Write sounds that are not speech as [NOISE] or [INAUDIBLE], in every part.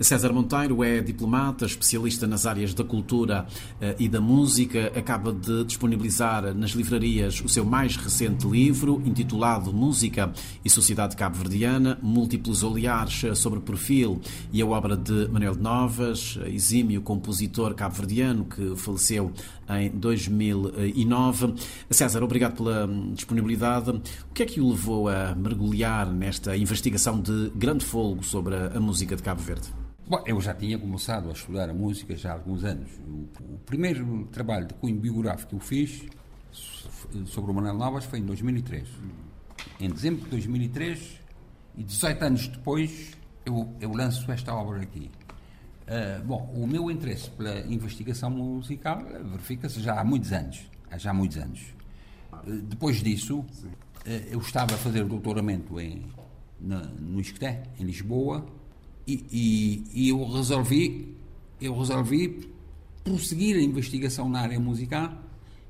César Monteiro é diplomata, especialista nas áreas da cultura eh, e da música. Acaba de disponibilizar nas livrarias o seu mais recente livro, intitulado Música e Sociedade Cabo-Verdiana, múltiplos olhares sobre perfil e a obra de Manuel de Novas, exímio compositor cabo-verdiano que faleceu em 2009. César, obrigado pela disponibilidade. O que é que o levou a mergulhar nesta investigação de grande folgo sobre a música de Cabo Verde? Bom, eu já tinha começado a estudar a música já há alguns anos. O, o primeiro trabalho de cunho biográfico que eu fiz sobre o Manuel Novas foi em 2003. Em dezembro de 2003, e 18 anos depois, eu, eu lanço esta obra aqui. Uh, bom, o meu interesse pela investigação musical verifica-se já há muitos anos. Há já há muitos anos. Uh, depois disso, uh, eu estava a fazer o doutoramento em, na, no ISCTE, em Lisboa, e, e, eu resolvi eu resolvi prosseguir a investigação na área musical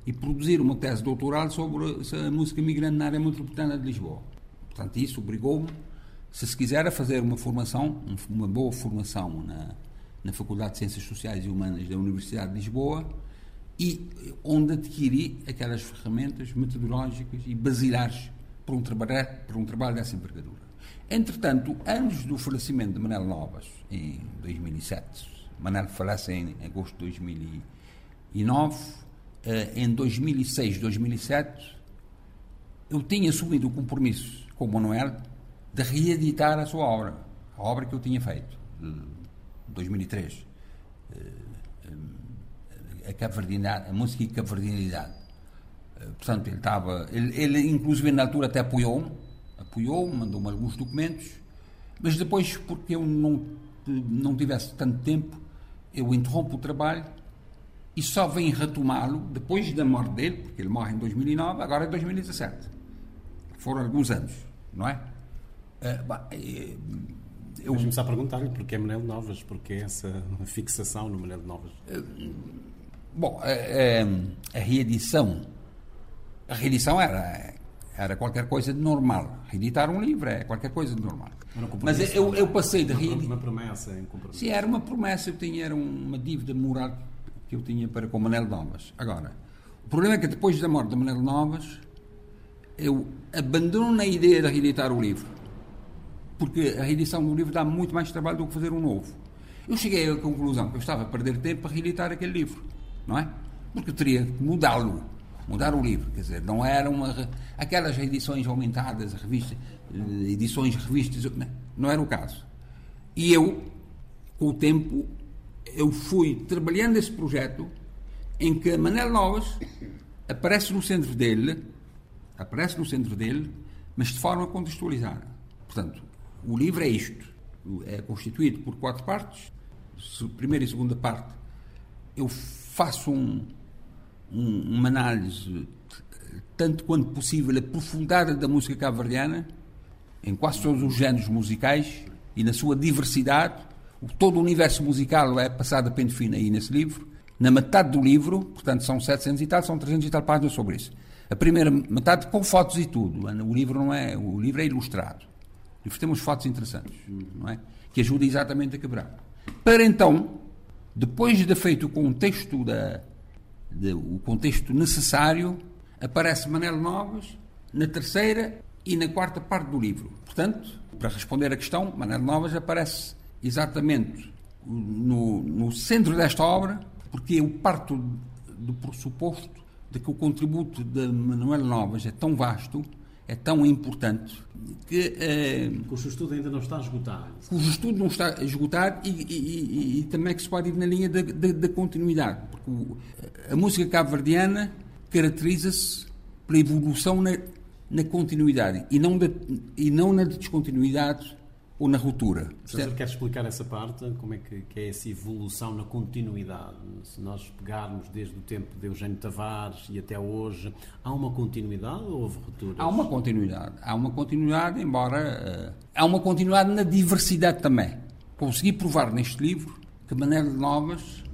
e produzir uma tese doutoral sobre a música migrante na área metropolitana de Lisboa. Portanto, isso obrigou-me, se se quiser, a fazer uma formação, uma boa formação na, na Faculdade de Ciências Sociais e Humanas da Universidade de Lisboa e onde adquiri aquelas ferramentas metodológicas e basilares para um trabalho, para um trabalho dessa envergadura. Entretanto, anos do falecimento de Manel Novas, em 2007, Manel falece em agosto de 2009, eh, em 2006, 2007, eu tinha assumido o compromisso com Manuel de reeditar a sua obra, a obra que eu tinha feito, de 2003, eh, a, a música e. Eh, portanto, ele estava, ele, ele inclusive na altura até apoiou-me, apoiou, mandou-me alguns documentos, mas depois, porque eu não, não tivesse tanto tempo, eu interrompo o trabalho e só venho retomá-lo depois da morte dele, porque ele morre em 2009, agora é 2017. Foram alguns anos, não é? Uh, bah, uh, eu... Começar a perguntar-lhe porque é Manel Novas, porque é essa [LAUGHS] fixação no Manel Novas. Uh, bom, a, a, a reedição, a reedição era era qualquer coisa de normal. Reeditar um livro é qualquer coisa de normal. Mas eu, eu passei de reeditar. Uma promessa em compromisso. Sim, era uma promessa. Eu tinha, era uma dívida moral que eu tinha para com Manel Novas. Agora, o problema é que depois da morte de Manel Novas, eu abandono na ideia de reeditar o livro. Porque a reedição do livro dá muito mais trabalho do que fazer um novo. Eu cheguei à conclusão que eu estava a perder tempo para reeditar aquele livro, não é? Porque eu teria que mudá-lo mudar o livro, quer dizer, não era uma aquelas edições aumentadas, revistas, edições revistas, não, não era o caso. E eu, com o tempo, eu fui trabalhando esse projeto em que Manel Novas aparece no centro dele, aparece no centro dele, mas de forma contextualizada. Portanto, o livro é isto, é constituído por quatro partes. Primeira e segunda parte, eu faço um, um, uma análise tanto quanto possível aprofundada da música cabo-verdiana, em quase todos os géneros musicais e na sua diversidade. Todo o universo musical é passado a pente fino aí nesse livro. Na metade do livro, portanto são 700 e tal, são 300 e tal páginas sobre isso. A primeira metade com fotos e tudo. O livro não é, o livro é ilustrado. O livro tem umas fotos interessantes, não é? Que ajuda exatamente a quebrar. Para então, depois de feito o contexto da, de, o contexto necessário, aparece Manel Novas na terceira e na quarta parte do livro. Portanto, para responder à questão, Manel Novas aparece exatamente no, no centro desta obra, porque eu parto do pressuposto de que o contributo de Manuel Novas é tão vasto é tão importante que. Eh, cujo estudo ainda não está esgotado. Cujo estudo não está esgotado e, e, e, e também é que se pode ir na linha da, da, da continuidade. Porque o, a música cabo-verdiana caracteriza-se pela evolução na, na continuidade e não, da, e não na descontinuidade ou na ruptura. Professor, quer explicar essa parte? Como é que, que, é essa evolução na continuidade? Se nós pegarmos desde o tempo de Eugênio Tavares e até hoje, há uma continuidade ou houve rupturas? Há uma continuidade. Há uma continuidade, embora... Uh, há uma continuidade na diversidade também. Consegui provar neste livro que Manuel de Novas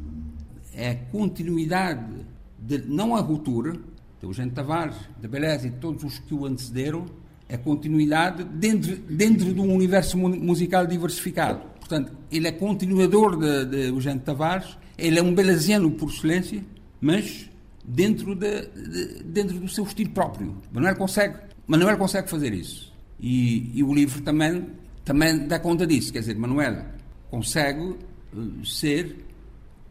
é a continuidade, de, não a ruptura, de Eugênio Tavares, de Beleza e de todos os que o antecederam, é continuidade dentro, dentro de um universo musical diversificado. Portanto, ele é continuador de, de Eugênio Tavares, ele é um belaziano por excelência, mas dentro, de, de, dentro do seu estilo próprio. Manuel consegue, Manuel consegue fazer isso. E, e, o livro também, também dá conta disso. Quer dizer, Manuel consegue uh, ser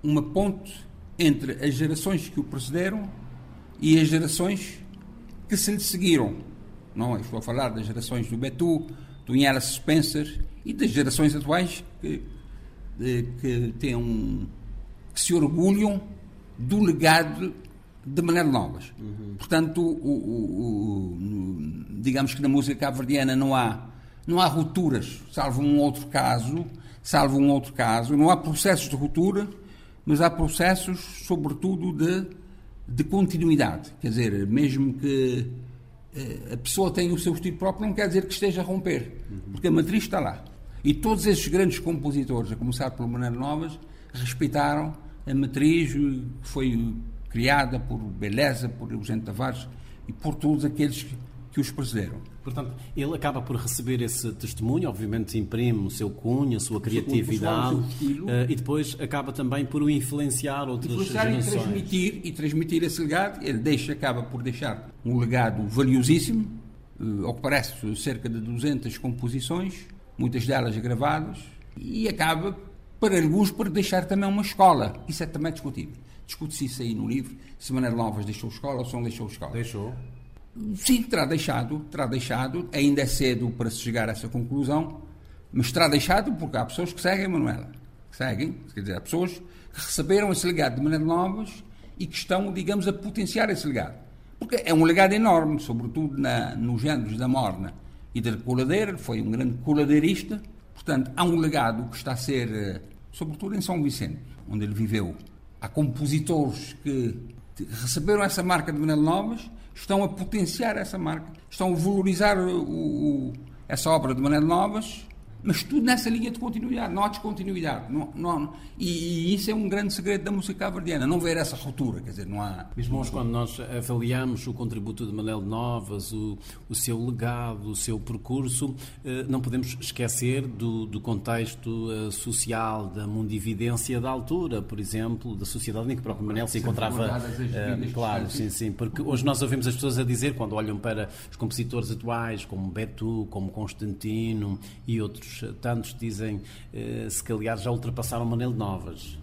uma ponte entre as gerações que o precederam e as gerações que se lhe seguiram. Não, estou a falar das gerações do Betu, do Inhela Spencer e das gerações atuais que, que, têm um, que se orgulham do legado de maneira Novas. Uhum. Portanto, o, o, o, digamos que na música cabo-verdiana não há, não há rupturas, salvo um outro caso, salvo um outro caso, não há processos de ruptura, mas há processos, sobretudo, de, de continuidade. Quer dizer, mesmo que a pessoa tenha o seu estilo próprio, não quer dizer que esteja a romper, porque a matriz está lá. E todos esses grandes compositores, a começar pelo Maneiro Novas, respeitaram a matriz que foi criada por Beleza, por Eugênio Tavares e por todos aqueles que, que os precederam. Portanto, ele acaba por receber esse testemunho, obviamente imprime o seu cunho, a sua criatividade, o uh, e depois acaba também por o influenciar outras influenciar gerações. E transmitir, e transmitir esse legado, ele deixa, acaba por deixar um legado valiosíssimo, uh, ao que parece cerca de 200 composições, muitas delas gravadas, e acaba, para alguns, por deixar também uma escola. Isso é também discutível. Discute-se isso aí no livro, se Manuel Novas deixou escola ou se não deixou escola. Deixou. Sim, terá deixado, terá deixado. Ainda é cedo para se chegar a essa conclusão, mas terá deixado porque há pessoas que seguem Manuela. Que seguem, quer dizer, há pessoas que receberam esse legado de Manuel Novas e que estão, digamos, a potenciar esse legado. Porque é um legado enorme, sobretudo na, nos géneros da morna e da coladeira, foi um grande coladeirista. Portanto, há um legado que está a ser, eh, sobretudo em São Vicente, onde ele viveu. Há compositores que receberam essa marca de Manuel Novas estão a potenciar essa marca, estão a valorizar o, o, essa obra de maneira novas, mas tudo nessa linha de continuidade, não há descontinuidade. Não, não, e, e, isso é um grande segredo da música cabo-verdiana, não ver essa ruptura, quer dizer, não há... Mesmo quando nós avaliamos o contributo de Manel Novas, o, o seu legado, o seu percurso, eh, não podemos esquecer do, do contexto eh, social, da mundividência da altura, por exemplo, da sociedade em que o próprio Manel se encontrava... Uh, claro, sim, sim, porque hoje nós ouvimos as pessoas a dizer, quando olham para os compositores atuais, como Betu, como Constantino e outros tantos dizem eh, se que aliás já ultrapassaram Manel Novas.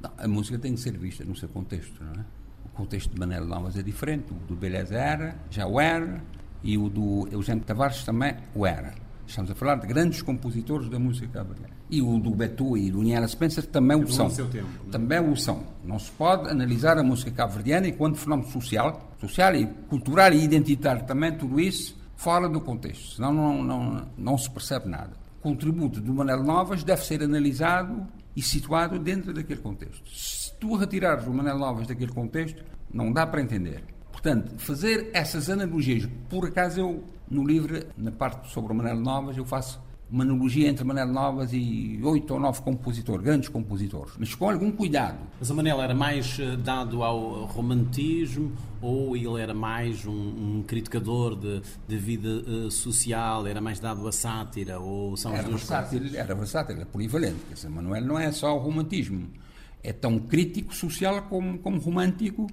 Não, a música tem que ser vista no seu contexto, não é? O contexto de Manel Novas é diferente, o do Beleza era, já o era, e o do Eugênio Tavares também o era. Estamos a falar de grandes compositores da música cabrera. E o do Betu e do Niela Spencer também o são. Tempo, é? também o são. Não se pode analisar a música cabo-verdiana enquanto fenómeno social, social e cultural e identitário também, tudo isso fora do contexto. Senão não, não, não se percebe nada contributo do Manuel Novas deve ser analisado e situado dentro daquele contexto. Se tu retirares o Manuel Novas daquele contexto, não dá para entender. Portanto, fazer essas analogias, por acaso eu, no livro, na parte sobre o Manuel Novas, eu faço uma analogia entre Manel Novas e oito ou nove compositores, grandes compositores, mas com algum cuidado. Mas o Manel era mais eh, dado ao romantismo ou ele era mais um, um criticador de, de vida uh, social, era mais dado à sátira ou são era versátil, coisas? Era versátil, era polivalente. Quer dizer, Manuel não é só o romantismo, é tão crítico social como, como romântico,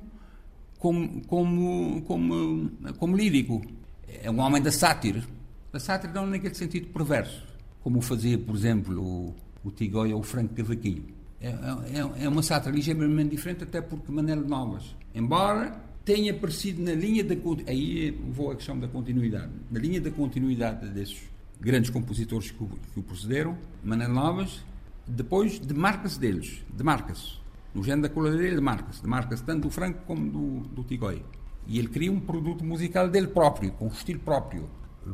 como, como, como, como lírico. É um homem da sátira a sátira não naquele sentido perverso, como fazia, por exemplo, o, o ou o Franco Cavaquinho. É, é, é, uma sátira ligeiramente diferente, até porque Manel Novas, embora tenha aparecido na linha da aí vou à questão da continuidade, na linha da continuidade desses grandes compositores que o, que o Manel Novas, depois demarca-se deles, demarca-se. No género da coladeira, demarca-se. Demarca-se tanto do Franco como do, do. E ele cria um produto musical dele próprio, com um estilo próprio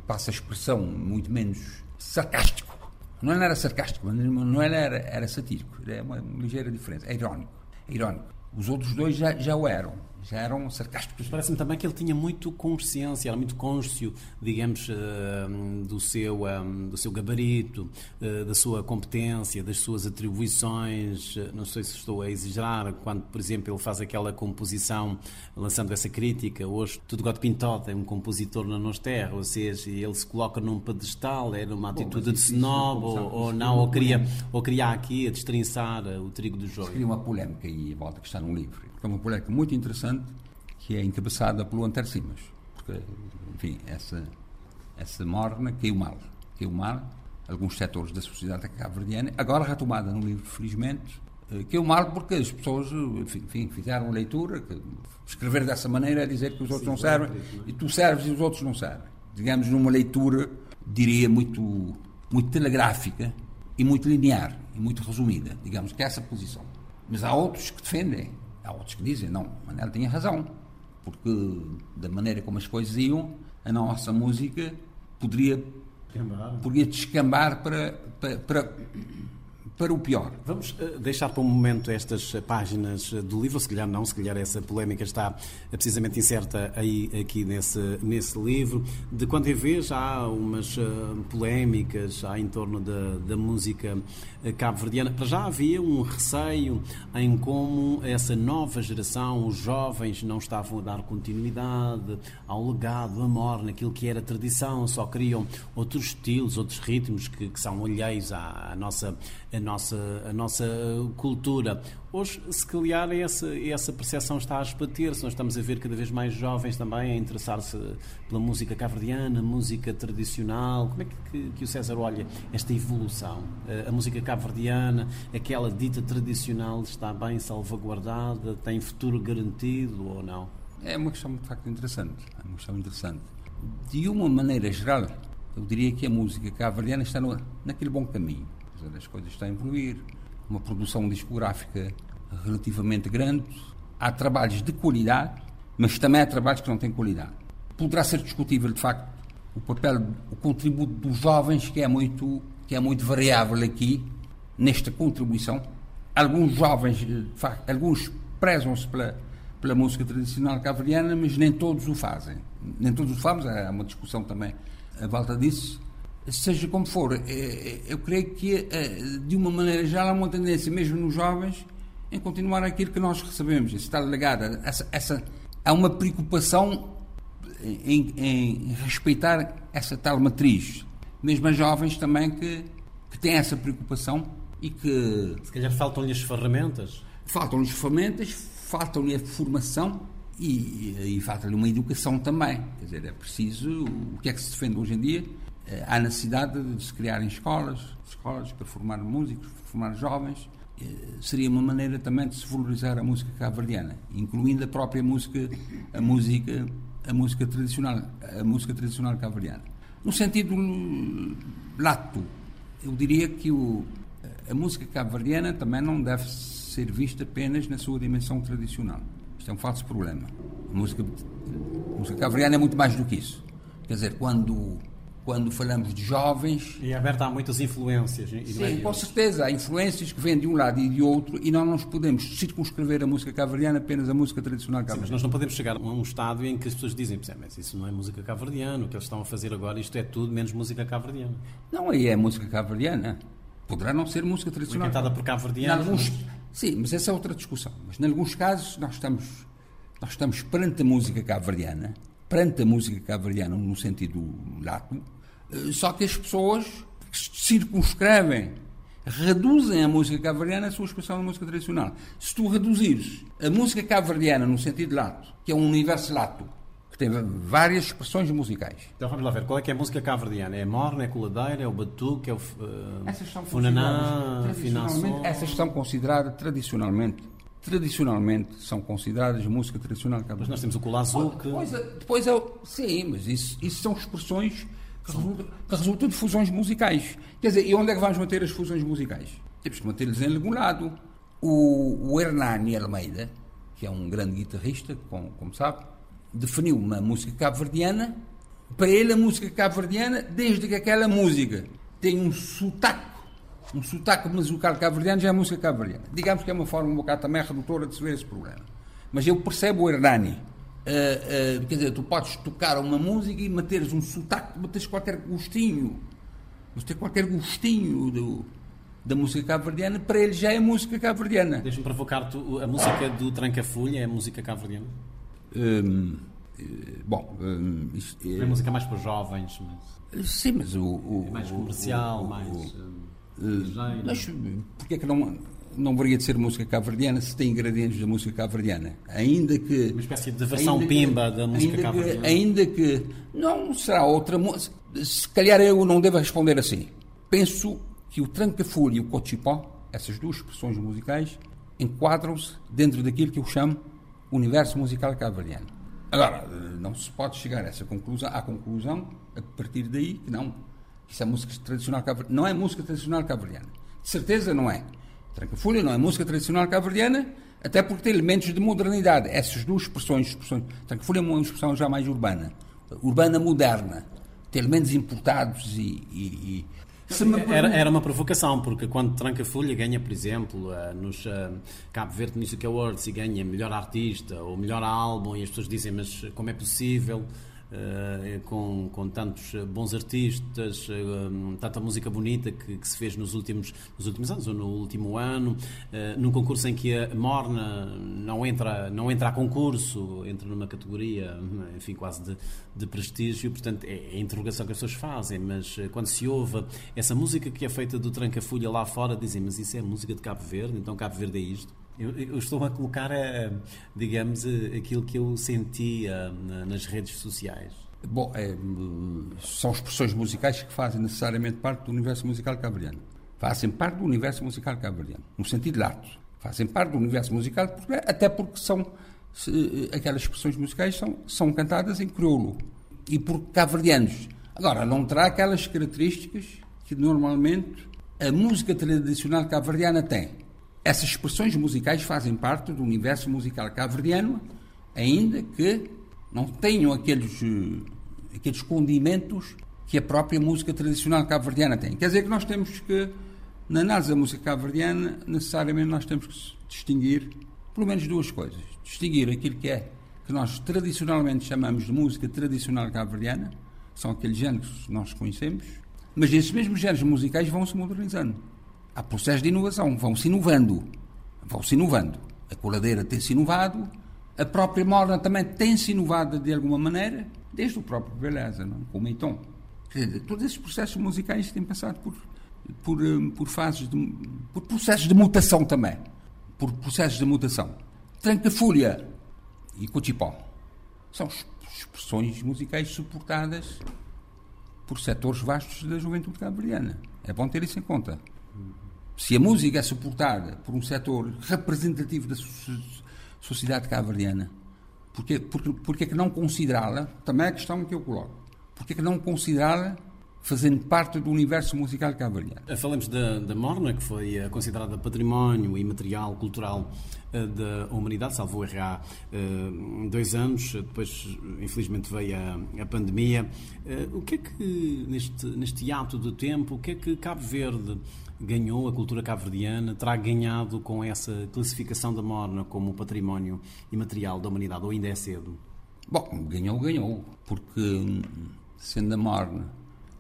passa a expressão, muito menos sarcástico. Não era sarcástico, não era, era satírico. É uma, ligeira diferença. É irónico. É irónico. Os outros dois já, já o eram. Já eram sarcásticos. Parece-me também que ele tinha muito consciência, era muito cônscio, digamos, eh, do seu, eh, do seu gabarito, eh, da sua competência, das suas atribuições. Não sei se estou a exagerar, quando, por exemplo, ele faz aquela composição, lançando essa crítica. Hoje, Tudo God Pintot é um compositor na nossa terra, ou seja, ele se coloca num pedestal, era uma atitude Bom, de snob, ou, ou não, ou queria, ou queria aqui a destrinçar o trigo do joio. Seria uma polémica aí, volta que está no livro. É uma polémica muito interessante que é encabeçada pelo Antero Simas. Porque, enfim, essa, essa morna caiu mal. Caiu mal. Alguns setores da sociedade cabo-verdiana, agora retomada no livro, felizmente, eh, caiu mal porque as pessoas, enfim, fizeram a leitura, que escrever dessa maneira é dizer que os outros Sim, não servem, e tu serves e os outros não servem. Digamos, numa leitura, diria, muito, muito telegráfica e muito linear, e muito resumida, digamos que é essa posição. Mas há outros que defendem, há outros que dizem, não, Manel tinha razão porque da maneira como as coisas iam, a nossa música poderia, poderia descambar para, para, para para o pior. Vamos eh, deixar para um momento estas páginas do livro, se calhar não, se calhar essa polémica está precisamente incerta aí, aqui nesse, nesse livro. De quando em vez há umas eh, polémicas há em torno da, da música eh, cabo-verdiana. Para já havia um receio em como essa nova geração, os jovens, não estavam a dar continuidade ao legado, amor, naquilo que era tradição, só queriam outros estilos, outros ritmos que, que são alheios à, à nossa. À nossa, a nossa cultura. Hoje, se calhar, essa, essa percepção está a esbater-se. Nós estamos a ver cada vez mais jovens também a interessar-se pela música caverdiana, música tradicional. Como é que, que, o César olha esta evolução? A música caverdiana, aquela dita tradicional, está bem salvaguardada? Tem futuro garantido ou não? É uma questão de facto interessante. É uma questão interessante. De uma maneira geral, eu diria que a música caverdiana está no, naquele bom caminho as coisas estão a evoluir, uma produção discográfica relativamente grande, há trabalhos de qualidade, mas também há trabalhos que não têm qualidade. Poderá ser discutível, de facto, o papel, o contributo dos jovens, que é muito, que é muito variável aqui, nesta contribuição. Alguns jovens, de facto, alguns prezam-se pela, pela música tradicional cavaliana, mas nem todos o fazem. Nem todos o fazem, há uma discussão também à volta disso seja como for, é, é, eu creio que, é, de uma maneira geral, há uma tendência, mesmo nos jovens, em continuar aquilo que nós recebemos. Isso está ligado a essa, essa, há uma preocupação em, em, respeitar essa tal matriz. Mesmo a jovens também que, que têm essa preocupação e que. Se calhar faltam-lhes ferramentas. Faltam-lhes ferramentas, faltam-lhe a formação e, e falta-lhe uma educação também. Quer dizer, é preciso. O que é que se defende hoje em dia? Eh, há necessidade de se criarem escolas, escolas para formar músicos, formar jovens. Eh, seria uma maneira também de se valorizar a música cabo-verdiana, incluindo a própria música, a música, a música tradicional, a música tradicional cabo-verdiana. No sentido lato, eu diria que o, a música cabo-verdiana também não deve ser vista apenas na sua dimensão tradicional. Isto é um falso problema. A música, a música cabo-verdiana é muito mais do que isso. Quer dizer, quando quando falamos de jovens. E é aberta a muitas influências. Sim, com certeza. Há influências que vêm de um lado e de outro e nós não podemos circunscrever a música caverdiana apenas a música tradicional caverdiana. Sim, mas nós não podemos chegar a um estado em que as pessoas dizem, mas isso não é música caverdiana, o que eles estão a fazer agora, isto é tudo menos música caverdiana. Não, aí é música caverdiana. Poderá não ser música tradicional. cantada por caverdianos. Alguns... Sim, mas essa é outra discussão. Mas, em alguns casos, nós estamos, nós estamos perante a música caverdiana, perante a música caverdiana no sentido lato, só que as pessoas circunscrevem, reduzem a música cabo-verdiana à sua expressão na música tradicional. Se tu reduzires a música cabo-verdiana no sentido lato, que é um universo lato, que tem várias expressões musicais. Então vamos lá ver, qual é que é a música cabo-verdiana? É a morna, é a coladeira, é o batuque, é o uh, essas são funaná, Essas são consideradas tradicionalmente tradicionalmente são consideradas música tradicional Mas nós temos o colazo. Depois, depois é, sim, mas isso, isso são expressões que resulta, que resulta de fusões musicais. Quer dizer, e onde é que vamos manter as fusões musicais? Temos que mantê-las em algum lado. O, o Hernani Almeida, que é um grande guitarrista, como, como sabe, definiu uma música cabo-verdiana. Para ele, a música cabo-verdiana, desde que aquela música tem um sotaque, um sotaque musical cabo-verdiano, já é música cabo-verdiana. Digamos que é uma forma um bocado também redutora de se ver esse problema. Mas eu percebo o Hernani. Uh, uh, quer dizer, tu podes tocar uma música e meteres um sotaque, meteres qualquer gostinho, meteres qualquer gostinho do, da música cabo-verdiana, para ele já é música cabo-verdiana. Deixa-me provocar-te, a música do Tranca-Folha é música cabo-verdiana? Um, eh, bom, um, isto, é, é música mais para jovens, mas... Sim, mas o... o é mais comercial, o, o, mais... Uh, mas porquê é que não não deveria de ser música cabo-verdiana se tem ingredientes da música cabo-verdiana. Ainda que. Uma espécie de versão pimba da música cabo-verdiana. Ainda que. Não será outra música. Se calhar eu não devo responder assim. Penso que o tranca-folha e o cochipó, essas duas expressões musicais, enquadram-se dentro daquilo que eu chamo universo musical cabo-verdiano. Agora, não se pode chegar a essa conclusão, à conclusão, a partir daí, que não. Isso é música tradicional cabo-verdiana. Não é música tradicional cabo-verdiana. De certeza não é. Tranca-folha não é música tradicional cabo-verdiana, até porque tem elementos de modernidade. Essas duas expressões, expressões Tranca-folha é uma expressão já mais urbana, urbana moderna, tem elementos importados e, e, e era, era, uma provocação, porque quando Tranca-Folha ganha, por exemplo, uh, nos uh, Cabo Verde Music Awards e ganha melhor artista ou melhor álbum, e as pessoas dizem, mas como é possível? Uh, com, com tantos bons artistas, uh, tanta música bonita que, que, se fez nos últimos, nos últimos anos ou no último ano, uh, num concurso em que a Morna não entra, não entra a concurso, entra numa categoria, enfim, quase de, de prestígio, portanto é, é a interrogação que as pessoas fazem, mas quando se ouve essa música que é feita do Tranca-Folha lá fora, dizem, mas isso é música de Cabo Verde, então Cabo Verde é isto? Eu, eu, estou a colocar, eh, digamos, eh, aquilo que eu sentia nas redes sociais. Bom, é, são expressões musicais que fazem necessariamente parte do universo musical cabriano. Fazem parte do universo musical cabriano, no sentido lato. Fazem parte do universo musical, até porque são aquelas expressões musicais são, são cantadas em crioulo e por caverdianos. Agora, não terá aquelas características que normalmente a música tradicional caverdiana tem essas expressões musicais fazem parte do universo musical cabo-verdiano, ainda que não tenham aqueles, eh, aqueles condimentos que a própria música tradicional cabo-verdiana tem. Quer dizer que nós temos que, na análise da música cabo-verdiana, necessariamente nós temos que distinguir pelo menos duas coisas. Distinguir aquilo que é que nós tradicionalmente chamamos de música tradicional cabo-verdiana, são aqueles géneros que nós conhecemos, mas esses mesmos géneros musicais vão se modernizando há processos de inovação, vão-se inovando. Vão-se inovando. A coladeira tem-se inovado, a própria Morna também tem-se inovado de alguma maneira, desde o próprio Beleza, não? com o Meiton. todos esses processos musicais têm passado por, por, eh, por fases de, por processos de mutação também. Por processos de mutação. Tranca-Fúria e Cochipó são expressões musicais suportadas por setores vastos da juventude cabo-verdiana. É bom ter isso em conta se a música é suportada por um setor representativo da sociedade cabo-verdiana, porque, porque, porque é que não considerá-la, também é a questão que eu coloco, porque é que não considerá-la fazendo parte do universo musical cabo-verdiano? Falamos da, da Morna, que foi eh, considerada património imaterial cultural eh, da humanidade, salvou errar eh, dois anos, depois infelizmente veio a, a pandemia. O que é que, neste, neste ato do tempo, o que é que Cabo Verde ganhou, a cultura cabo-verdiana terá ganhado com essa classificação da Morna como património imaterial da humanidade, ou ainda é cedo? Bom, ganhou, ganhou, porque sendo a Morna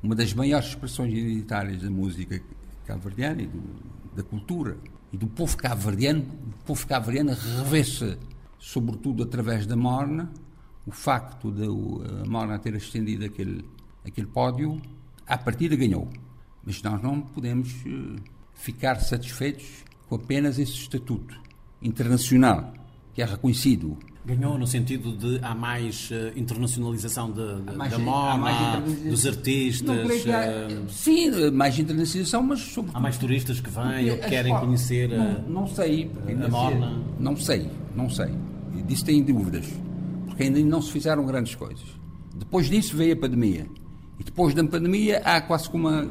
uma das maiores expressões identitárias da música cabo-verdiana e do, da cultura e do povo cabo-verdiano, o povo cabo-verdiano sobretudo através da Morna, o facto de a Morna ter ascendido aquele, aquele pódio, à partida ganhou. Mas nós não podemos eh, ficar satisfeitos com apenas esse estatuto internacional, que é reconhecido. Ganhou no sentido de há mais uh, internacionalização de, de, mais, da moda, dos artistas. uh, sim, mais internacionalização, mas sobretudo. Há mais turistas que vêm ou que querem conhecer não, não sei, a, a Morna. Não sei, não sei. Disso tenho dúvidas. Porque ainda não se fizeram grandes coisas. Depois disso veio a pandemia. E depois da pandemia há quase como uma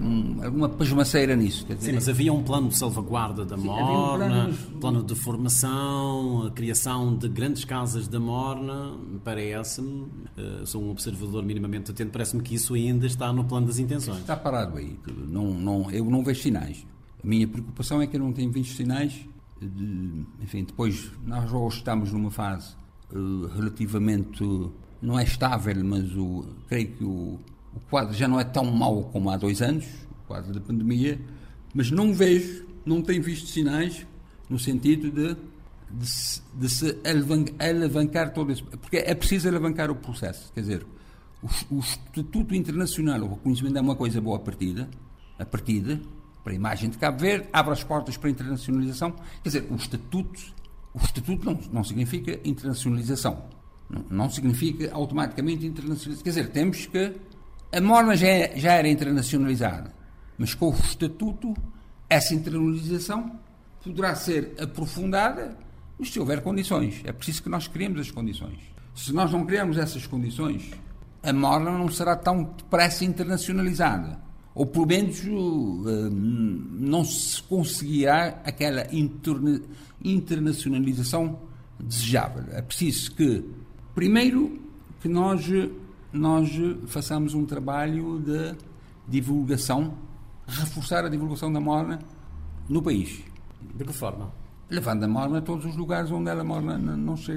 um, alguma pasmaceira nisso. Dizer, Sim, mas havia um plano de salvaguarda da Sim, Morna, um plano de formação, a criação de grandes casas da Morna, parece-me, uh, sou um observador minimamente atento, parece-me que isso ainda está no plano das intenções. Está parado aí, não, não, eu não vejo sinais. A minha preocupação é que eu não tenho visto sinais de, enfim, depois nós hoje estamos numa fase uh, relativamente, não é estável, mas o, creio que o, o quadro já não é tão mau como há dois anos, o quadro da pandemia, mas não vejo, não tenho visto sinais no sentido de, de, de se alavancar todo isso. Porque é preciso alavancar o processo. Quer dizer, o, o Estatuto Internacional, o reconhecimento é uma coisa boa a partida, a partida, para a imagem de Cabo Verde, abre as portas para a internacionalização. Quer dizer, o Estatuto, o estatuto não, não significa internacionalização. Não significa automaticamente internacionalização. Quer dizer, temos que. A Morna já, é, já era internacionalizada, mas com o Estatuto, essa internacionalização poderá ser aprofundada, mas se houver condições. É preciso que nós criemos as condições. Se nós não criarmos essas condições, a Morna não será tão depressa internacionalizada ou pelo menos uh, não se conseguirá aquela interna internacionalização desejável. É preciso que, primeiro, que nós, nós façamos um trabalho de divulgação, reforçar a divulgação da morna no país. De que forma? Levando a morna a todos os lugares onde, ela morna não che...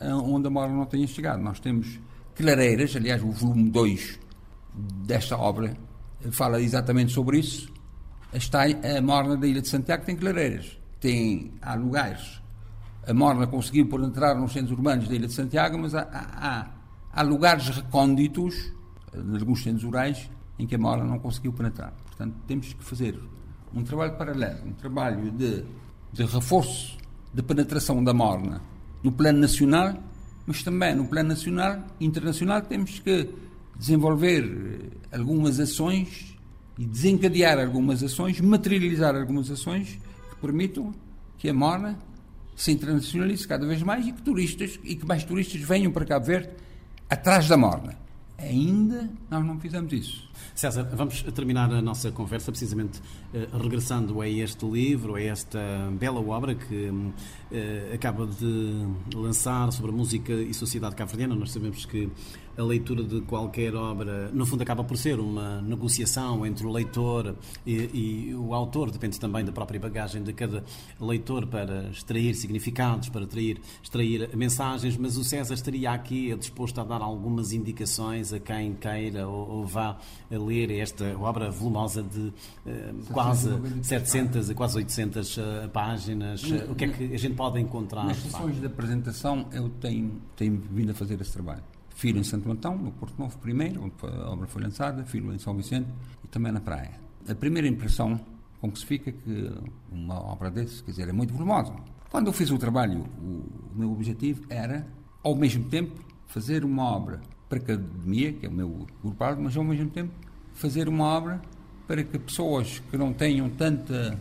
Eh, onde a morna não tenha chegado. Nós temos clareiras, aliás, o volume 2 desta obra fala exatamente sobre isso. Está a morna da Ilha de Santiago tem clareiras, tem, há lugares. A morna conseguiu penetrar nos centros urbanos da Ilha de Santiago, mas há, há, há lugares recônditos, em alguns centros rurais, em que a morna não conseguiu penetrar. Portanto, temos que fazer um trabalho paralelo, um trabalho de, de reforço de penetração da morna no plano nacional, mas também no plano nacional internacional temos que desenvolver eh, algumas ações e desencadear algumas ações, materializar algumas ações que permitam que a Morna se internacionalize cada vez mais e que turistas e que mais turistas venham para Cabo Verde atrás da Morna. Ainda nós não fizemos isso. César, vamos terminar a nossa conversa precisamente eh, regressando a este livro, a esta bela obra que eh, acaba de lançar sobre música e sociedade cabo-verdiana. Nós sabemos que a leitura de qualquer obra, no fundo, acaba por ser uma negociação entre o leitor e, e, o autor, depende também da própria bagagem de cada leitor para extrair significados, para extrair, extrair mensagens, mas o César estaria aqui disposto a dar algumas indicações a quem queira ou, ou vá ler esta obra volumosa de eh, quase 700 a quase 800 uh, páginas. O que é que a gente pode encontrar? Nas sessões de apresentação eu tenho, tenho vindo a fazer esse trabalho. Filo em Santo Antão, no Porto Novo primeiro, onde a obra foi lançada, filo em São Vicente e também na praia. A primeira impressão com que se fica é que uma obra desse, quer dizer, é muito volumosa. Quando eu fiz o trabalho, o, meu objetivo era, ao mesmo tempo, fazer uma obra para a academia, que é o meu grupo mas ao mesmo tempo fazer uma obra para que pessoas que não tenham tanta,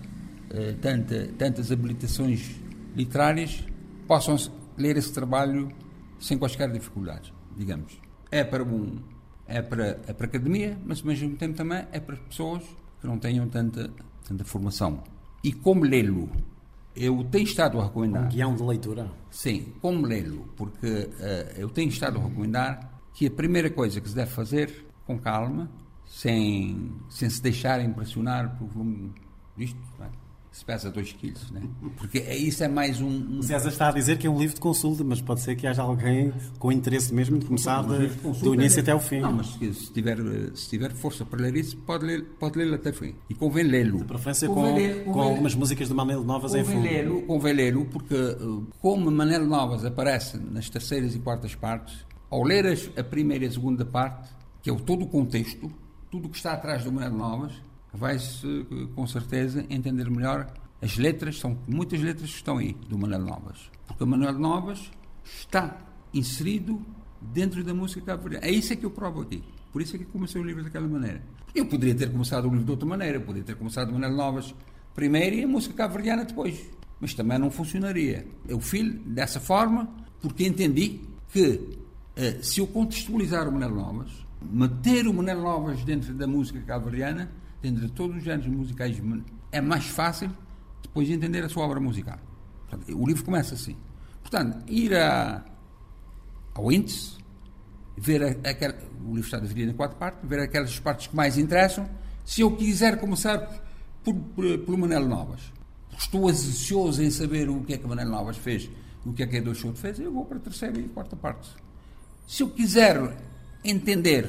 uh, tanta, tantas habilitações literárias possam ler esse trabalho sem quaisquer dificuldades digamos. É para um é para, é para a academia, mas ao mesmo tempo também é para pessoas que não tenham tanta, tanta formação. E como lê-lo? Eu tenho estado a recomendar. Um guião de leitura? Sim, como lê-lo? Porque uh, eu tenho estado a recomendar que a primeira coisa que se deve fazer, com calma, sem, sem se deixar impressionar por volume disto, é? Se pesa 2 quilos, né? Porque é, isso é mais um, um... O César está a dizer que é um livro de consulta, mas pode ser que haja alguém com interesse mesmo de começar de, do início é... até o fim. Não, mas se tiver, se tiver força para ler isso, pode ler, pode ler até o fim. E convém lê-lo. De preferência com, ler, com algumas músicas de Manel Novas convém em fundo. Lê-lo, convém lê-lo, porque eh, como Manel Novas aparece nas terceiras e quartas partes, ao ler a primeira e a segunda parte, que é o todo o contexto, tudo o que está atrás do Manel Novas, vai-se com certeza entender melhor as letras, são muitas letras que estão aí do Manuel Novas. Porque o Manuel Novas está inserido dentro da música cabo É isso é que eu provo aqui. Por isso é que comecei o livro daquela maneira. Eu poderia ter começado o livro de outra maneira, poderia ter começado o Manuel Novas primeiro e a música cabo-verdiana depois. Mas também não funcionaria. Eu fiz dessa forma porque entendi que eh, se eu contextualizar o Manuel Novas, meter o Manuel Novas dentro da música cabo-verdiana, dentro de todos os géneros musicais, é mais fácil depois de entender a sua obra musical. Portanto, o livro começa assim. Portanto, ir a, ao índice, ver a, aquel, o livro está dividido em quatro partes, ver aquelas partes que mais interessam. Se eu quiser começar por, por, por Manel Novas, estou ansioso em saber o que é que Manel Novas fez, o que é que Edu Schultz fez, eu vou para a terceira e a quarta parte. Se eu quiser entender,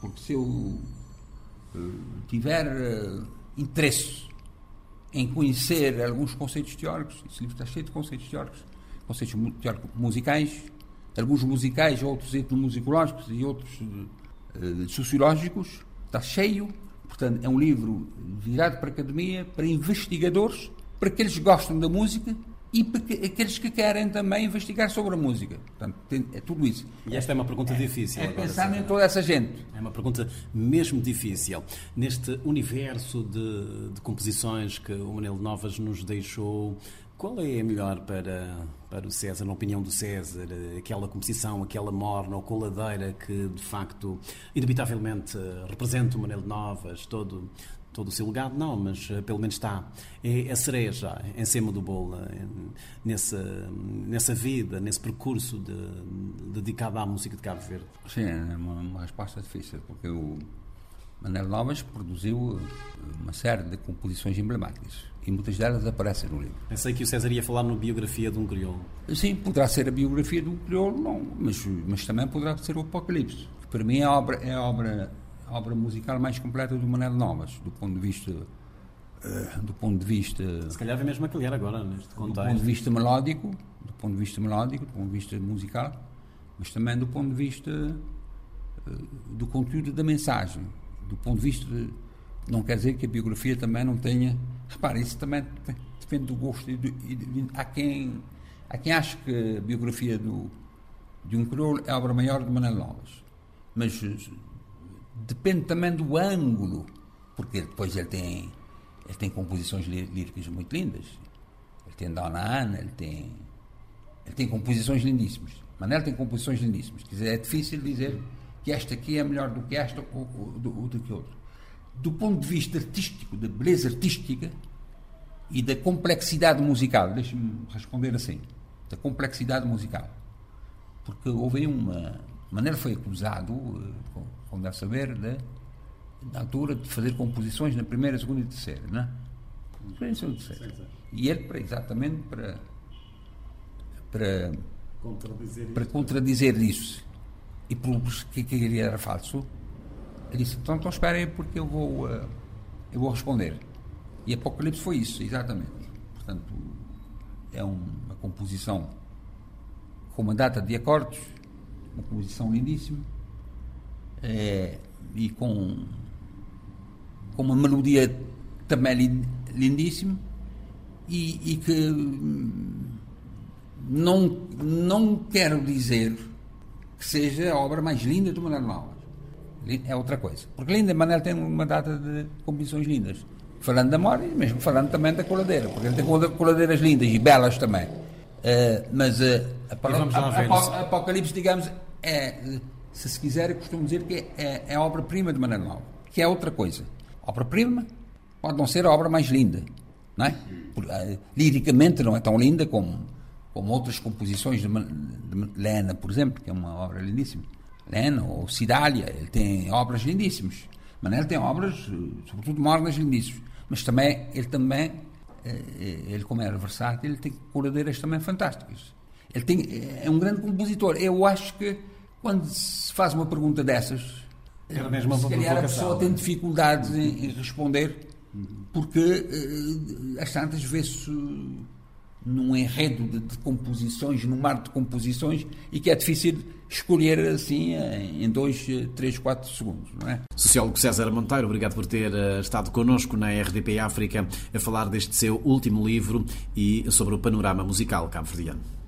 porque se eu tiver uh, interesse em conhecer alguns conceitos teóricos, esse livro está cheio de conceitos teóricos, conceitos teóricos musicais, alguns musicais, outros etnomusicológicos e outros uh, sociológicos, está cheio. Portanto, é um livro virado para a academia, para investigadores, para aqueles que gostam da música e aqueles que querem também investigar sobre a música. Portanto, tem, é tudo isso. E esta é uma pergunta é, difícil. É pensar em toda essa gente. É uma pergunta mesmo difícil. Neste universo de, de composições que o Manel Novas nos deixou, qual é a melhor para, para o César, na opinião do César, aquela composição, aquela morna ou coladeira que de facto, inevitavelmente, representa o Manel Novas, todo, todo o seu legado, não, mas uh, pelo menos está. É a cereja em cima do bolo, é, nessa, nessa vida, nesse percurso de, de, dedicado à música de Cabo Verde. Sim, é uma, uma resposta difícil, porque o Manel Novas produziu uma série de composições emblemáticas e muitas delas aparecem no livro. Pensei que o César ia falar no Biografia de um Crioulo. Sim, poderá ser a Biografia de um Crioulo, não, mas, mas também poderá ser o Apocalipse. Para mim é a obra, é a obra a obra musical mais completa do Manel Novas, do ponto de vista uh, do ponto de vista se calhar é mesmo aquele agora neste contexto. do ponto de vista melódico do ponto de vista melódico do ponto de vista musical mas também do ponto de vista uh, do conteúdo da mensagem. Do ponto de vista de, não quer dizer que a biografia também não tenha repare isso também depende do gosto e, do, e de, há quem há quem acha que a biografia do de um crioulo é a obra maior de Manel Novas mas depende também do ângulo, porque depois ele tem, ele tem composições líricas muito lindas. Ele tem Dona Ana, ele tem, ele tem composições lindíssimas. Manel tem composições lindíssimas. Quer dizer, é difícil dizer que esta aqui é melhor do que esta ou, ou, ou, do que outra. Do ponto de vista artístico, da beleza artística e da complexidade musical, deixe-me responder assim, da complexidade musical. Porque houve aí uma, Manel foi acusado, deve saber, de, na altura de fazer composições na primeira, segunda e terceira, não é? Primeira, segunda e terceira. E ele, para, exatamente para, para, contradizer, para contradizer isso e por que queria era falso, ele disse: então, então esperem, porque eu vou, uh, eu vou responder. E Apocalipse foi isso, exatamente. Portanto, é uma composição com uma data de acordos uma composição lindíssima é, e com, com uma melodia também lindíssima e, e que não, não quero dizer que seja a obra mais linda do Manuel Novas. É outra coisa. Porque Linda Manuel tem uma data de composições lindas. Falando da Mora e mesmo falando também da coladeira, porque ele tem coladeiras lindas e belas também. Uh, mas uh, a, a, a, Apocalipse, digamos, é, se se quiser, eu costumo dizer que é, é obra-prima de Manuel Nova, que é outra coisa. Obra-prima pode não ser a obra mais linda, não é? Uh, liricamente não é tão linda como, como outras composições de, de Lena, por exemplo, que é uma obra lindíssima. Lena ou Cidália, ele tem obras lindíssimas. Manel tem obras, sobretudo mornas, lindíssimas. Mas também, ele também, eh, eh, ele como era versátil, ele tem coradeiras também fantásticas. Ele tem, é um grande compositor. Eu acho que quando se faz uma pergunta dessas, Era mesmo uma se calhar a pessoa tem dificuldades em, em responder, porque uh, as tantas vê-se num enredo de, de, composições, num mar de composições, e que é difícil escolher assim em dois, três, quatro segundos, não é? Sociólogo César Monteiro, obrigado por ter uh, estado connosco na RDP África a falar deste seu último livro e sobre o panorama musical cabo-verdiano.